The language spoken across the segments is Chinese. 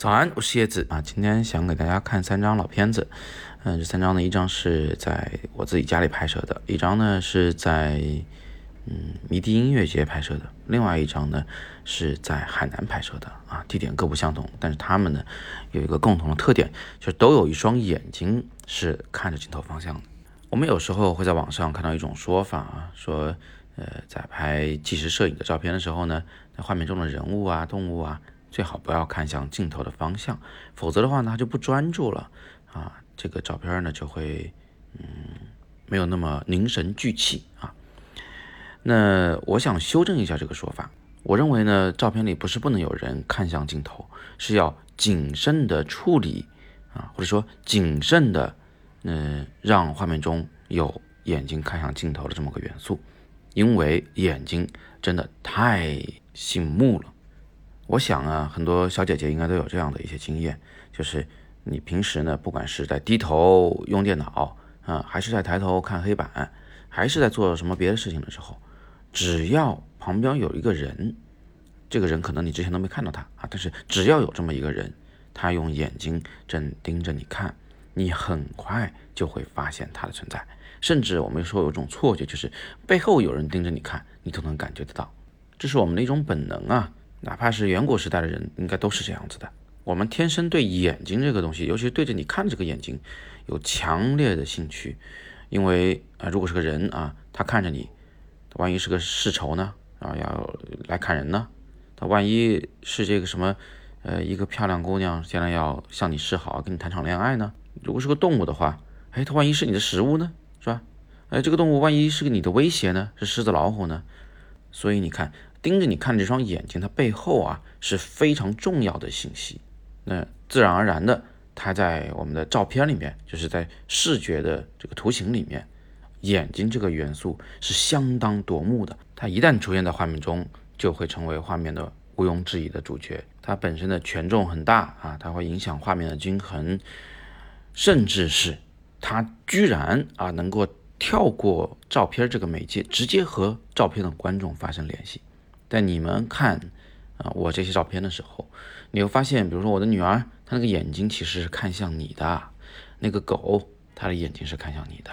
早安，我是叶子啊。今天想给大家看三张老片子，嗯，这三张呢，一张是在我自己家里拍摄的，一张呢是在嗯迷笛音乐节拍摄的，另外一张呢是在海南拍摄的啊。地点各不相同，但是他们呢有一个共同的特点，就是都有一双眼睛是看着镜头方向的。我们有时候会在网上看到一种说法啊，说呃在拍纪实摄影的照片的时候呢，那画面中的人物啊、动物啊。最好不要看向镜头的方向，否则的话呢，它就不专注了啊，这个照片呢就会嗯没有那么凝神聚气啊。那我想修正一下这个说法，我认为呢，照片里不是不能有人看向镜头，是要谨慎的处理啊，或者说谨慎的嗯让画面中有眼睛看向镜头的这么个元素，因为眼睛真的太醒目了。我想啊，很多小姐姐应该都有这样的一些经验，就是你平时呢，不管是在低头用电脑啊，还是在抬头看黑板，还是在做什么别的事情的时候，只要旁边有一个人，这个人可能你之前都没看到他啊，但是只要有这么一个人，他用眼睛正盯着你看，你很快就会发现他的存在，甚至我们说有一种错觉，就是背后有人盯着你看，你都能感觉得到，这是我们的一种本能啊。哪怕是远古时代的人，应该都是这样子的。我们天生对眼睛这个东西，尤其是对着你看这个眼睛，有强烈的兴趣。因为啊，如果是个人啊，他看着你，万一是个世仇呢？啊，要来砍人呢？他万一是这个什么，呃，一个漂亮姑娘，将来要向你示好，跟你谈场恋爱呢？如果是个动物的话，哎，它万一是你的食物呢？是吧？哎，这个动物万一是个你的威胁呢？是狮子、老虎呢？所以你看。盯着你看这双眼睛，它背后啊是非常重要的信息。那自然而然的，它在我们的照片里面，就是在视觉的这个图形里面，眼睛这个元素是相当夺目的。它一旦出现在画面中，就会成为画面的毋庸置疑的主角。它本身的权重很大啊，它会影响画面的均衡，甚至是它居然啊能够跳过照片这个媒介，直接和照片的观众发生联系。在你们看啊我这些照片的时候，你会发现，比如说我的女儿，她那个眼睛其实是看向你的；那个狗，它的眼睛是看向你的；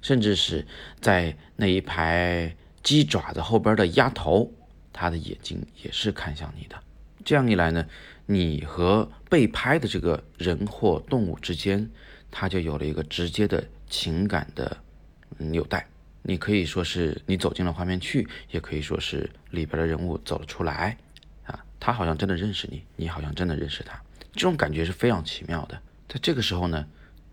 甚至是在那一排鸡爪子后边的鸭头，它的眼睛也是看向你的。这样一来呢，你和被拍的这个人或动物之间，它就有了一个直接的情感的纽带。你可以说是你走进了画面去，也可以说是里边的人物走了出来，啊，他好像真的认识你，你好像真的认识他，这种感觉是非常奇妙的。在这个时候呢，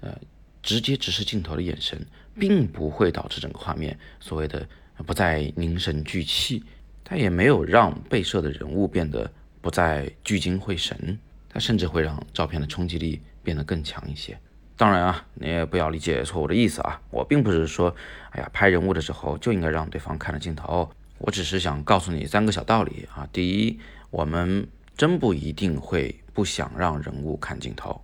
呃，直接直视镜头的眼神，并不会导致整个画面所谓的不再凝神聚气，它也没有让被摄的人物变得不再聚精会神，它甚至会让照片的冲击力变得更强一些。当然啊，你也不要理解错误的意思啊，我并不是说，哎呀，拍人物的时候就应该让对方看着镜头，我只是想告诉你三个小道理啊。第一，我们真不一定会不想让人物看镜头；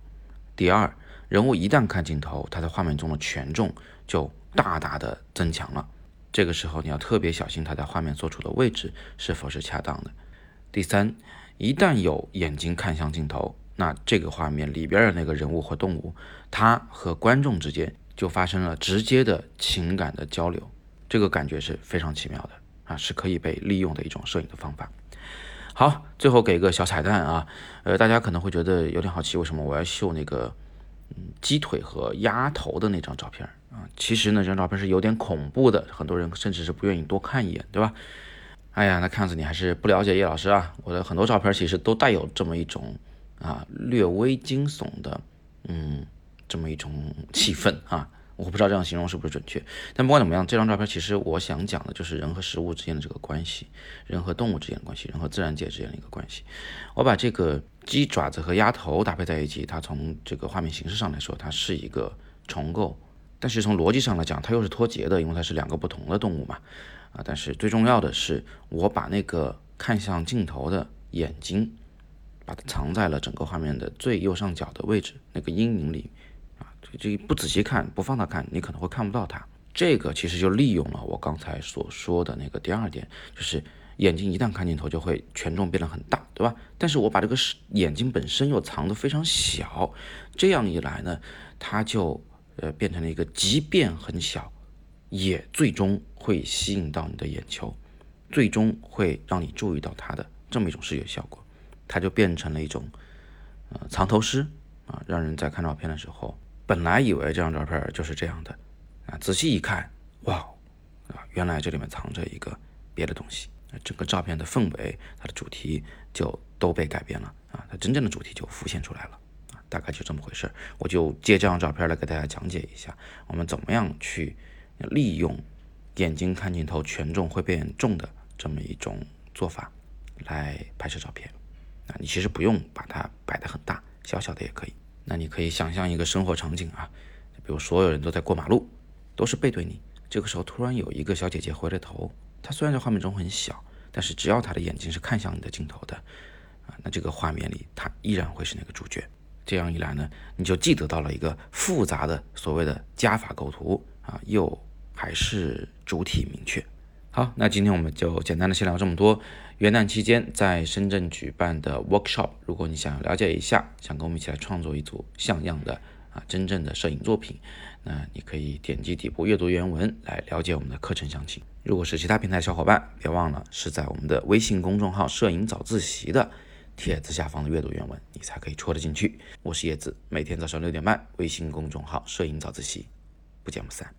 第二，人物一旦看镜头，他在画面中的权重就大大的增强了，这个时候你要特别小心他在画面所处的位置是否是恰当的；第三，一旦有眼睛看向镜头。那这个画面里边的那个人物或动物，它和观众之间就发生了直接的情感的交流，这个感觉是非常奇妙的啊，是可以被利用的一种摄影的方法。好，最后给个小彩蛋啊，呃，大家可能会觉得有点好奇，为什么我要秀那个嗯鸡腿和鸭头的那张照片啊？其实呢，这张照片是有点恐怖的，很多人甚至是不愿意多看一眼，对吧？哎呀，那看样子你还是不了解叶老师啊，我的很多照片其实都带有这么一种。啊，略微惊悚的，嗯，这么一种气氛啊，我不知道这样形容是不是准确。但不管怎么样，这张照片其实我想讲的就是人和食物之间的这个关系，人和动物之间的关系，人和自然界之间的一个关系。我把这个鸡爪子和鸭头搭配在一起，它从这个画面形式上来说，它是一个重构，但是从逻辑上来讲，它又是脱节的，因为它是两个不同的动物嘛。啊，但是最重要的是，我把那个看向镜头的眼睛。把它藏在了整个画面的最右上角的位置，那个阴影里，啊，这这不仔细看，不放大看，你可能会看不到它。这个其实就利用了我刚才所说的那个第二点，就是眼睛一旦看镜头，就会权重变得很大，对。吧？但是我把这个眼睛本身又藏得非常小，这样一来呢，它就呃变成了一个即便很小，也最终会吸引到你的眼球，最终会让你注意到它的这么一种视觉效果，它就变成了一种呃藏头诗啊，让人在看照片的时候，本来以为这张照片就是这样的啊，仔细一看，哇，啊，原来这里面藏着一个别的东西。整个照片的氛围，它的主题就都被改变了啊，它真正的主题就浮现出来了啊，大概就这么回事儿我就借这张照片来给大家讲解一下，我们怎么样去利用眼睛看镜头权重会变重的这么一种做法来拍摄照片啊。你其实不用把它摆得很大，小小的也可以。那你可以想象一个生活场景啊，比如所有人都在过马路，都是背对你，这个时候突然有一个小姐姐回了头。她虽然在画面中很小，但是只要她的眼睛是看向你的镜头的，啊，那这个画面里他依然会是那个主角。这样一来呢，你就既得到了一个复杂的所谓的加法构图啊，又还是主体明确。好，那今天我们就简单的先聊这么多。元旦期间在深圳举办的 workshop，如果你想要了解一下，想跟我们一起来创作一组像样的啊真正的摄影作品，那你可以点击底部阅读原文来了解我们的课程详情。如果是其他平台小伙伴，别忘了是在我们的微信公众号“摄影早自习”的帖子下方的阅读原文，你才可以戳得进去。我是叶子，每天早上六点半，微信公众号“摄影早自习”，不见不散。